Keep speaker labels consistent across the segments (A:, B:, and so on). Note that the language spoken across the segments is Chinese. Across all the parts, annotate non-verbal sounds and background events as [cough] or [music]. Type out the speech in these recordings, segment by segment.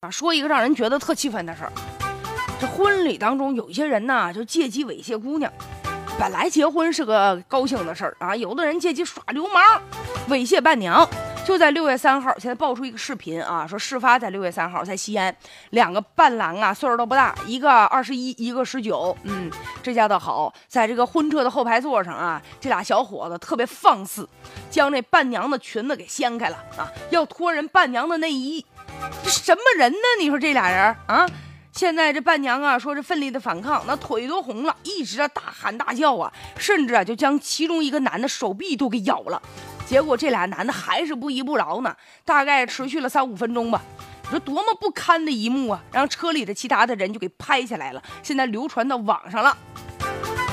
A: 啊，说一个让人觉得特气愤的事儿。这婚礼当中，有一些人呢，就借机猥亵姑娘。本来结婚是个高兴的事儿啊，有的人借机耍流氓，猥亵伴娘。就在六月三号，现在爆出一个视频啊，说事发在六月三号，在西安，两个伴郎啊，岁数都不大，一个二十一，一个十九。嗯，这下倒好，在这个婚车的后排座上啊，这俩小伙子特别放肆，将这伴娘的裙子给掀开了啊，要脱人伴娘的内衣。这什么人呢？你说这俩人啊？现在这伴娘啊，说是奋力的反抗，那腿都红了，一直啊大喊大叫啊，甚至啊就将其中一个男的手臂都给咬了。结果这俩男的还是不依不饶呢，大概持续了三五分钟吧。你说多么不堪的一幕啊！让车里的其他的人就给拍下来了，现在流传到网上了。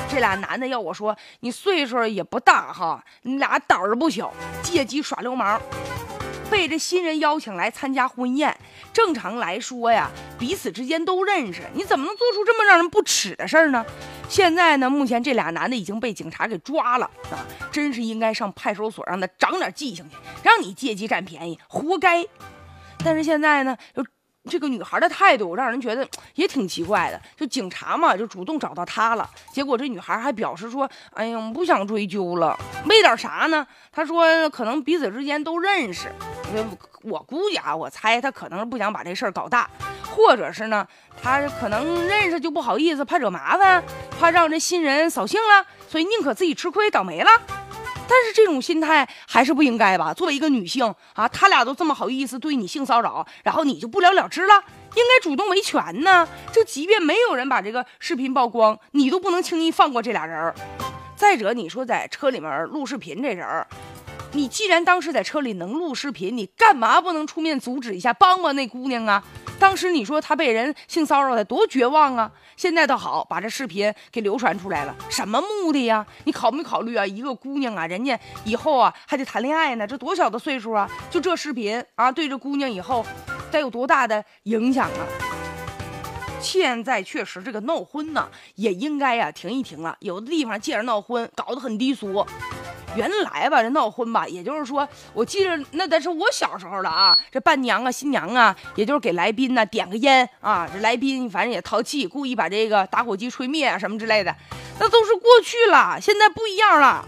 A: 这俩男的要我说，你岁数也不大哈，你俩胆儿不小，借机耍流氓。被这新人邀请来参加婚宴，正常来说呀，彼此之间都认识，你怎么能做出这么让人不耻的事儿呢？现在呢，目前这俩男的已经被警察给抓了啊，真是应该上派出所让他长点记性去，让你借机占便宜，活该。但是现在呢，就。这个女孩的态度让人觉得 [tsk] 也挺奇怪的，就警察嘛，就主动找到她了。结果这女孩还表示说：“哎呀，我们不想追究了，为点啥呢？”她说：“可能彼此之间都认识，我估计啊，我猜他可能是不想把这事儿搞大，或者是呢，他可能认识就不好意思，怕惹麻烦，怕让这新人扫兴了，所以宁可自己吃亏倒霉了。”但是这种心态还是不应该吧？作为一个女性啊，他俩都这么好意思对你性骚扰，然后你就不了了之了？应该主动维权呢。就即便没有人把这个视频曝光，你都不能轻易放过这俩人。再者，你说在车里面录视频这人，你既然当时在车里能录视频，你干嘛不能出面阻止一下，帮帮那姑娘啊？当时你说她被人性骚扰，得多绝望啊！现在倒好，把这视频给流传出来了，什么目的呀？你考没考虑啊？一个姑娘啊，人家以后啊还得谈恋爱呢，这多小的岁数啊？就这视频啊，对这姑娘以后得有多大的影响啊？现在确实这个闹婚呢，也应该呀停一停了。有的地方借着闹婚搞得很低俗。原来吧，这闹婚吧，也就是说，我记着那得是我小时候了啊。这伴娘啊、新娘啊，也就是给来宾呢点个烟啊。这来宾反正也淘气，故意把这个打火机吹灭啊什么之类的，那都是过去了。现在不一样了，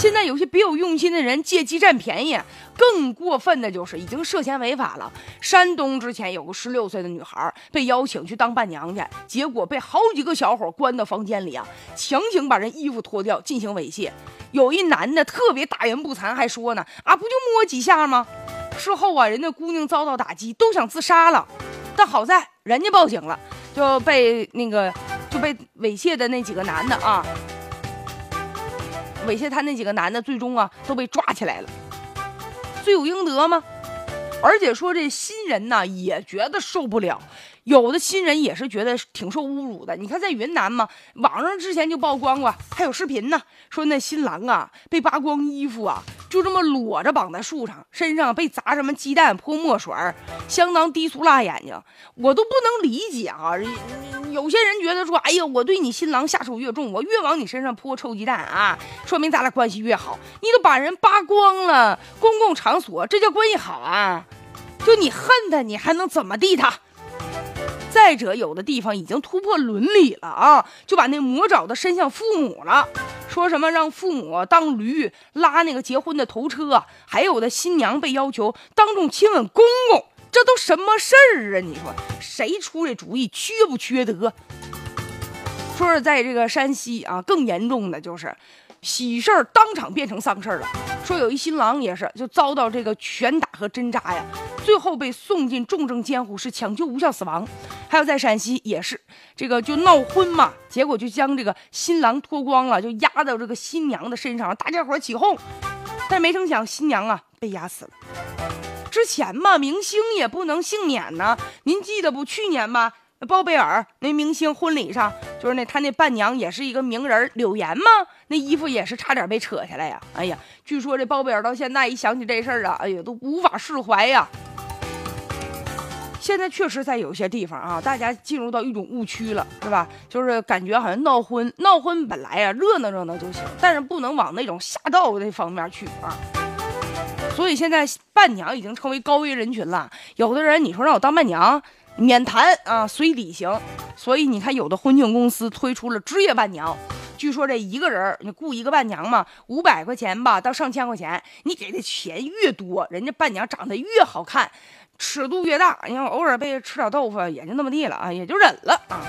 A: 现在有些别有用心的人借机占便宜。更过分的就是已经涉嫌违法了。山东之前有个十六岁的女孩被邀请去当伴娘去，结果被好几个小伙关到房间里啊，强行把人衣服脱掉进行猥亵。有一男的特别大言不惭，还说呢啊，不就摸几下吗？事后啊，人家姑娘遭到打击，都想自杀了。但好在人家报警了，就被那个就被猥亵的那几个男的啊，猥亵他那几个男的，最终啊都被抓起来了。罪有应得吗？而且说这新人呢也觉得受不了，有的新人也是觉得挺受侮辱的。你看在云南嘛，网上之前就曝光过，还有视频呢，说那新郎啊被扒光衣服啊，就这么裸着绑在树上，身上被砸什么鸡蛋、泼墨水儿，相当低俗辣眼睛。我都不能理解啊，有些人觉得说，哎呀，我对你新郎下手越重，我越往你身上泼臭鸡蛋啊，说明咱俩关系越好。你都把人扒光了，公共场所，这叫关系好啊？就你恨他，你还能怎么地他？再者，有的地方已经突破伦理了啊，就把那魔爪子伸向父母了，说什么让父母当驴拉那个结婚的头车，还有的新娘被要求当众亲吻公公，这都什么事儿啊？你说谁出这主意，缺不缺德？说是在这个山西啊，更严重的就是。喜事儿当场变成丧事儿了，说有一新郎也是就遭到这个拳打和针扎呀，最后被送进重症监护室抢救无效死亡。还有在陕西也是这个就闹婚嘛，结果就将这个新郎脱光了，就压到这个新娘的身上，大家伙起哄，但没成想新娘啊被压死了。之前嘛，明星也不能幸免呢，您记得不？去年吧。那包贝尔那明星婚礼上，就是那他那伴娘也是一个名人柳岩吗，那衣服也是差点被扯下来呀。哎呀，据说这包贝尔到现在一想起这事儿啊，哎呀都无法释怀呀。现在确实在有些地方啊，大家进入到一种误区了，是吧？就是感觉好像闹婚，闹婚本来啊热闹热闹就行，但是不能往那种下道那方面去啊。所以现在伴娘已经成为高危人群了。有的人你说让我当伴娘，免谈啊，随礼行。所以你看，有的婚庆公司推出了职业伴娘，据说这一个人你雇一个伴娘嘛，五百块钱吧到上千块钱，你给的钱越多，人家伴娘长得越好看，尺度越大。你看偶尔被吃点豆腐也就那么地了啊，也就忍了啊。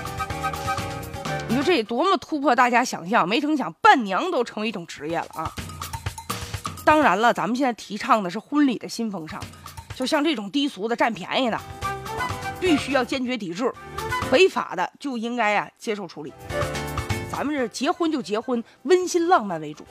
A: 你说这多么突破大家想象？没成想伴娘都成为一种职业了啊！当然了，咱们现在提倡的是婚礼的新风尚，就像这种低俗的、占便宜的，必须要坚决抵制；违法的就应该呀接受处理。咱们这结婚就结婚，温馨浪漫为主。